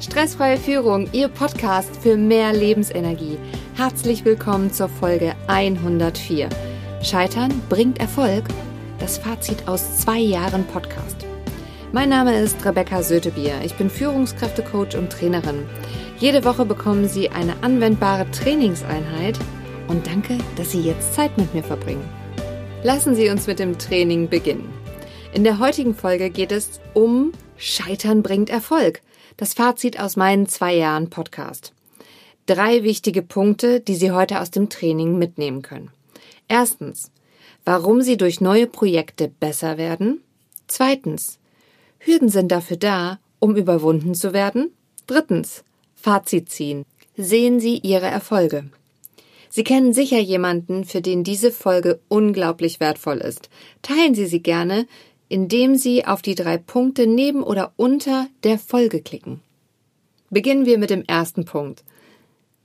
Stressfreie Führung, Ihr Podcast für mehr Lebensenergie. Herzlich willkommen zur Folge 104. Scheitern bringt Erfolg. Das Fazit aus zwei Jahren Podcast. Mein Name ist Rebecca Sötebier. Ich bin Führungskräftecoach und Trainerin. Jede Woche bekommen Sie eine anwendbare Trainingseinheit und danke, dass Sie jetzt Zeit mit mir verbringen. Lassen Sie uns mit dem Training beginnen. In der heutigen Folge geht es um Scheitern bringt Erfolg. Das Fazit aus meinen zwei Jahren Podcast. Drei wichtige Punkte, die Sie heute aus dem Training mitnehmen können. Erstens, warum Sie durch neue Projekte besser werden. Zweitens, Hürden sind dafür da, um überwunden zu werden. Drittens, Fazit ziehen. Sehen Sie Ihre Erfolge. Sie kennen sicher jemanden, für den diese Folge unglaublich wertvoll ist. Teilen Sie sie gerne, indem Sie auf die drei Punkte neben oder unter der Folge klicken. Beginnen wir mit dem ersten Punkt.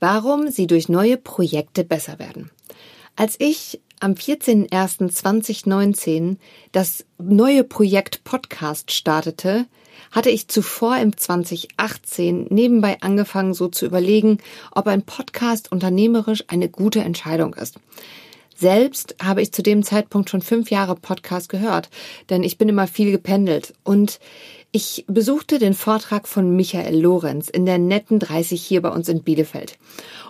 Warum Sie durch neue Projekte besser werden. Als ich am 14.01.2019 das neue Projekt Podcast startete, hatte ich zuvor im 2018 nebenbei angefangen, so zu überlegen, ob ein Podcast unternehmerisch eine gute Entscheidung ist. Selbst habe ich zu dem Zeitpunkt schon fünf Jahre Podcast gehört, denn ich bin immer viel gependelt und ich besuchte den Vortrag von Michael Lorenz in der netten 30 hier bei uns in Bielefeld.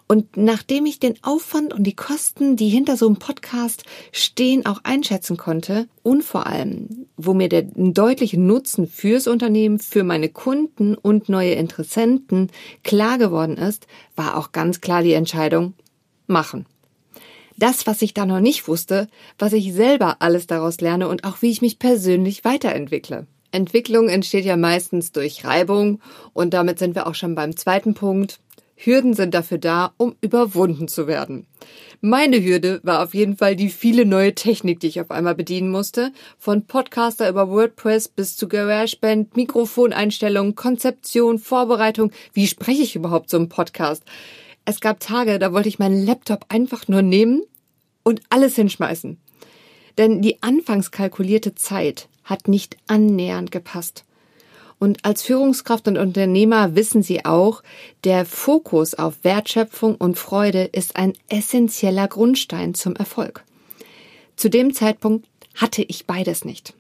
Und nachdem ich den Aufwand und die Kosten, die hinter so einem Podcast stehen, auch einschätzen konnte und vor allem, wo mir der deutliche Nutzen fürs Unternehmen, für meine Kunden und neue Interessenten klar geworden ist, war auch ganz klar die Entscheidung, machen das, was ich da noch nicht wusste, was ich selber alles daraus lerne und auch wie ich mich persönlich weiterentwickle. Entwicklung entsteht ja meistens durch Reibung und damit sind wir auch schon beim zweiten Punkt. Hürden sind dafür da, um überwunden zu werden. Meine Hürde war auf jeden Fall die viele neue Technik, die ich auf einmal bedienen musste. Von Podcaster über WordPress bis zu GarageBand, Mikrofoneinstellungen, Konzeption, Vorbereitung. Wie spreche ich überhaupt so einen Podcast? Es gab Tage, da wollte ich meinen Laptop einfach nur nehmen und alles hinschmeißen. Denn die anfangs kalkulierte Zeit hat nicht annähernd gepasst. Und als Führungskraft und Unternehmer wissen Sie auch, der Fokus auf Wertschöpfung und Freude ist ein essentieller Grundstein zum Erfolg. Zu dem Zeitpunkt hatte ich beides nicht.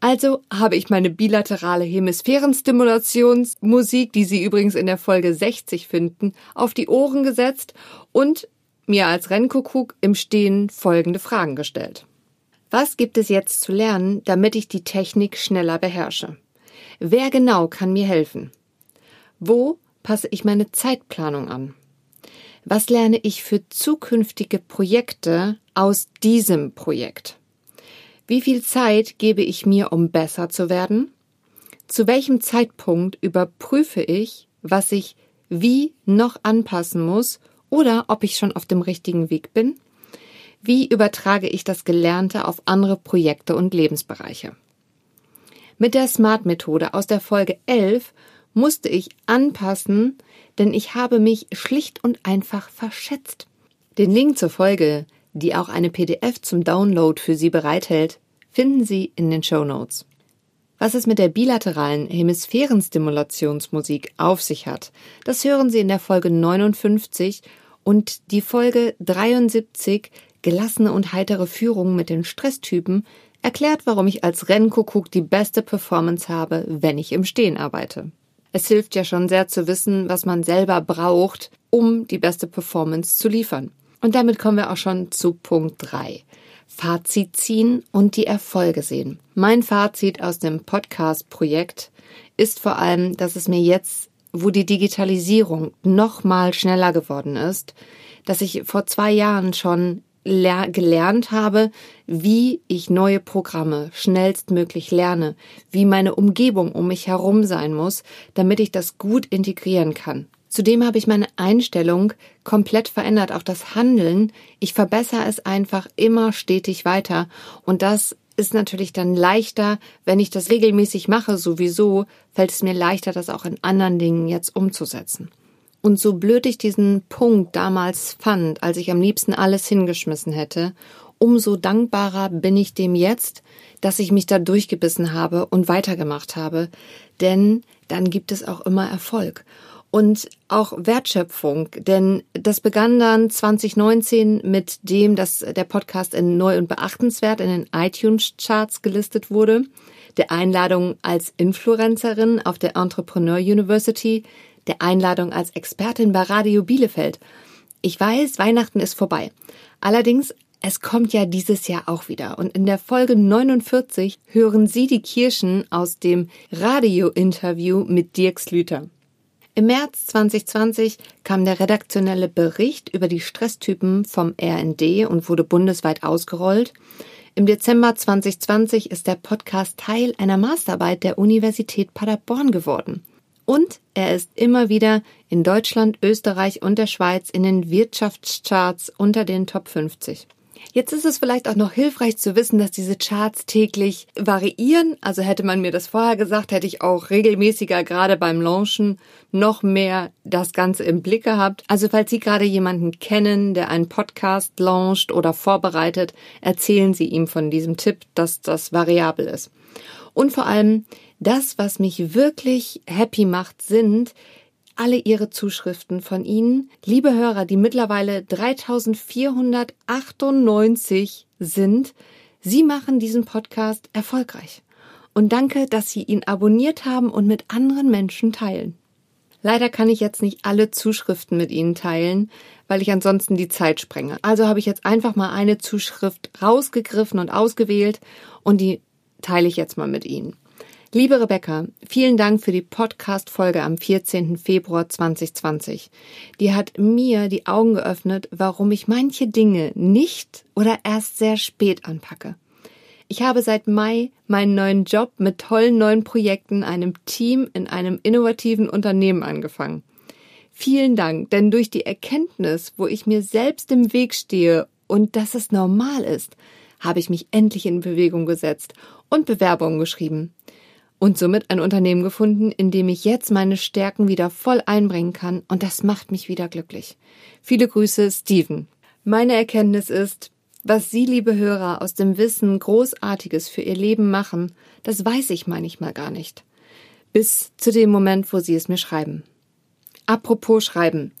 Also habe ich meine bilaterale Hemisphärenstimulationsmusik, die Sie übrigens in der Folge 60 finden, auf die Ohren gesetzt und mir als Rennkuckuck im Stehen folgende Fragen gestellt. Was gibt es jetzt zu lernen, damit ich die Technik schneller beherrsche? Wer genau kann mir helfen? Wo passe ich meine Zeitplanung an? Was lerne ich für zukünftige Projekte aus diesem Projekt? Wie viel Zeit gebe ich mir, um besser zu werden? Zu welchem Zeitpunkt überprüfe ich, was ich wie noch anpassen muss oder ob ich schon auf dem richtigen Weg bin? Wie übertrage ich das Gelernte auf andere Projekte und Lebensbereiche? Mit der Smart-Methode aus der Folge 11 musste ich anpassen, denn ich habe mich schlicht und einfach verschätzt. Den Link zur Folge die auch eine PDF zum Download für Sie bereithält, finden Sie in den Show Notes. Was es mit der bilateralen Hemisphärenstimulationsmusik auf sich hat, das hören Sie in der Folge 59 und die Folge 73 Gelassene und heitere Führung mit den Stresstypen erklärt, warum ich als Rennkuckuck die beste Performance habe, wenn ich im Stehen arbeite. Es hilft ja schon sehr zu wissen, was man selber braucht, um die beste Performance zu liefern. Und damit kommen wir auch schon zu Punkt 3. Fazit ziehen und die Erfolge sehen. Mein Fazit aus dem Podcast-Projekt ist vor allem, dass es mir jetzt, wo die Digitalisierung noch mal schneller geworden ist, dass ich vor zwei Jahren schon gelernt habe, wie ich neue Programme schnellstmöglich lerne, wie meine Umgebung um mich herum sein muss, damit ich das gut integrieren kann. Zudem habe ich meine Einstellung komplett verändert, auch das Handeln. Ich verbessere es einfach immer stetig weiter. Und das ist natürlich dann leichter, wenn ich das regelmäßig mache, sowieso, fällt es mir leichter, das auch in anderen Dingen jetzt umzusetzen. Und so blöd ich diesen Punkt damals fand, als ich am liebsten alles hingeschmissen hätte, umso dankbarer bin ich dem jetzt, dass ich mich da durchgebissen habe und weitergemacht habe. Denn dann gibt es auch immer Erfolg und auch Wertschöpfung, denn das begann dann 2019 mit dem, dass der Podcast in neu und beachtenswert in den iTunes Charts gelistet wurde, der Einladung als Influencerin auf der Entrepreneur University, der Einladung als Expertin bei Radio Bielefeld. Ich weiß, Weihnachten ist vorbei. Allerdings es kommt ja dieses Jahr auch wieder und in der Folge 49 hören Sie die Kirschen aus dem Radio-Interview mit Dirk Slüter. Im März 2020 kam der redaktionelle Bericht über die Stresstypen vom RND und wurde bundesweit ausgerollt. Im Dezember 2020 ist der Podcast Teil einer Masterarbeit der Universität Paderborn geworden. Und er ist immer wieder in Deutschland, Österreich und der Schweiz in den Wirtschaftscharts unter den Top 50. Jetzt ist es vielleicht auch noch hilfreich zu wissen, dass diese Charts täglich variieren. Also hätte man mir das vorher gesagt, hätte ich auch regelmäßiger gerade beim Launchen noch mehr das Ganze im Blick gehabt. Also falls Sie gerade jemanden kennen, der einen Podcast launcht oder vorbereitet, erzählen Sie ihm von diesem Tipp, dass das variabel ist. Und vor allem, das, was mich wirklich happy macht, sind alle Ihre Zuschriften von Ihnen, liebe Hörer, die mittlerweile 3498 sind. Sie machen diesen Podcast erfolgreich. Und danke, dass Sie ihn abonniert haben und mit anderen Menschen teilen. Leider kann ich jetzt nicht alle Zuschriften mit Ihnen teilen, weil ich ansonsten die Zeit sprenge. Also habe ich jetzt einfach mal eine Zuschrift rausgegriffen und ausgewählt und die teile ich jetzt mal mit Ihnen. Liebe Rebecca, vielen Dank für die Podcast-Folge am 14. Februar 2020. Die hat mir die Augen geöffnet, warum ich manche Dinge nicht oder erst sehr spät anpacke. Ich habe seit Mai meinen neuen Job mit tollen neuen Projekten, einem Team in einem innovativen Unternehmen angefangen. Vielen Dank, denn durch die Erkenntnis, wo ich mir selbst im Weg stehe und dass es normal ist, habe ich mich endlich in Bewegung gesetzt und Bewerbungen geschrieben und somit ein Unternehmen gefunden, in dem ich jetzt meine Stärken wieder voll einbringen kann und das macht mich wieder glücklich. Viele Grüße, Steven. Meine Erkenntnis ist, was Sie, liebe Hörer, aus dem Wissen Großartiges für Ihr Leben machen, das weiß ich manchmal gar nicht. Bis zu dem Moment, wo Sie es mir schreiben. Apropos Schreiben.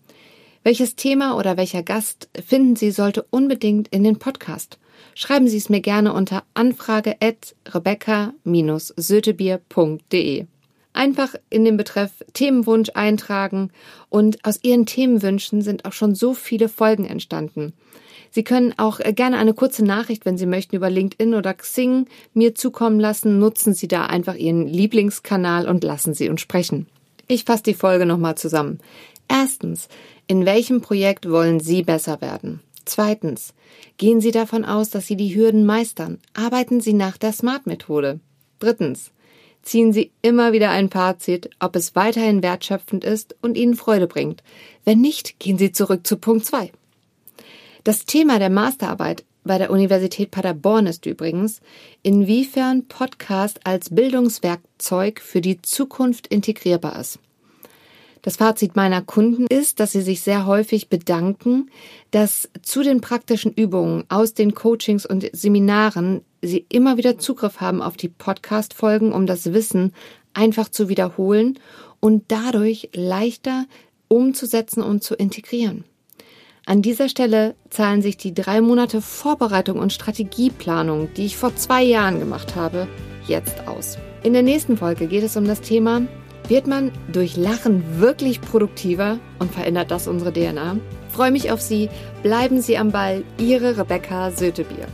Welches Thema oder welcher Gast finden Sie sollte unbedingt in den Podcast? Schreiben Sie es mir gerne unter anfrage at rebecca-sötebier.de. Einfach in den Betreff Themenwunsch eintragen und aus Ihren Themenwünschen sind auch schon so viele Folgen entstanden. Sie können auch gerne eine kurze Nachricht, wenn Sie möchten, über LinkedIn oder Xing mir zukommen lassen. Nutzen Sie da einfach Ihren Lieblingskanal und lassen Sie uns sprechen. Ich fasse die Folge nochmal zusammen. Erstens, in welchem Projekt wollen Sie besser werden? Zweitens, gehen Sie davon aus, dass Sie die Hürden meistern. Arbeiten Sie nach der SMART-Methode. Drittens, ziehen Sie immer wieder ein Fazit, ob es weiterhin wertschöpfend ist und Ihnen Freude bringt. Wenn nicht, gehen Sie zurück zu Punkt 2. Das Thema der Masterarbeit bei der Universität Paderborn ist übrigens, inwiefern Podcast als Bildungswerkzeug für die Zukunft integrierbar ist. Das Fazit meiner Kunden ist, dass sie sich sehr häufig bedanken, dass zu den praktischen Übungen aus den Coachings und Seminaren sie immer wieder Zugriff haben auf die Podcast-Folgen, um das Wissen einfach zu wiederholen und dadurch leichter umzusetzen und zu integrieren. An dieser Stelle zahlen sich die drei Monate Vorbereitung und Strategieplanung, die ich vor zwei Jahren gemacht habe, jetzt aus. In der nächsten Folge geht es um das Thema wird man durch Lachen wirklich produktiver und verändert das unsere DNA? freue mich auf Sie. Bleiben Sie am Ball. Ihre Rebecca Sötebier.